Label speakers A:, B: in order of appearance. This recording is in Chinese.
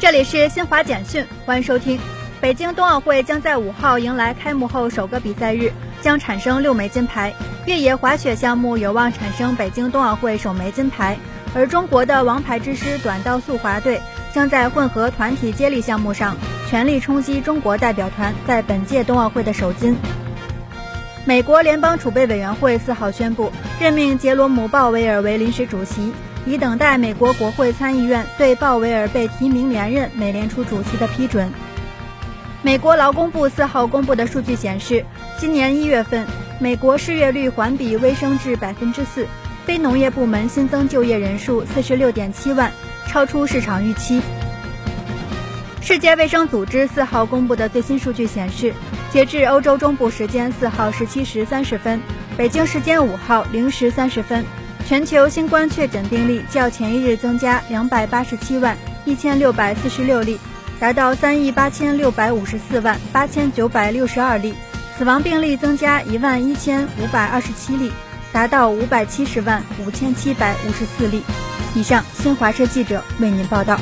A: 这里是新华简讯，欢迎收听。北京冬奥会将在五号迎来开幕后首个比赛日，将产生六枚金牌。越野滑雪项目有望产生北京冬奥会首枚金牌，而中国的王牌之师短道速滑队将在混合团体接力项目上全力冲击中国代表团在本届冬奥会的首金。美国联邦储备委员会四号宣布任命杰罗姆·鲍威尔为临时主席。以等待美国国会参议院对鲍威尔被提名连任美联储主席的批准。美国劳工部四号公布的数据显示，今年一月份，美国失业率环比微升至百分之四，非农业部门新增就业人数四十六点七万，超出市场预期。世界卫生组织四号公布的最新数据显示，截至欧洲中部时间四号十七时三十分，北京时间五号零时三十分。全球新冠确诊病例较前一日增加两百八十七万一千六百四十六例，达到三亿八千六百五十四万八千九百六十二例；死亡病例增加一万一千五百二十七例，达到五百七十万五千七百五十四例。以上，新华社记者为您报道。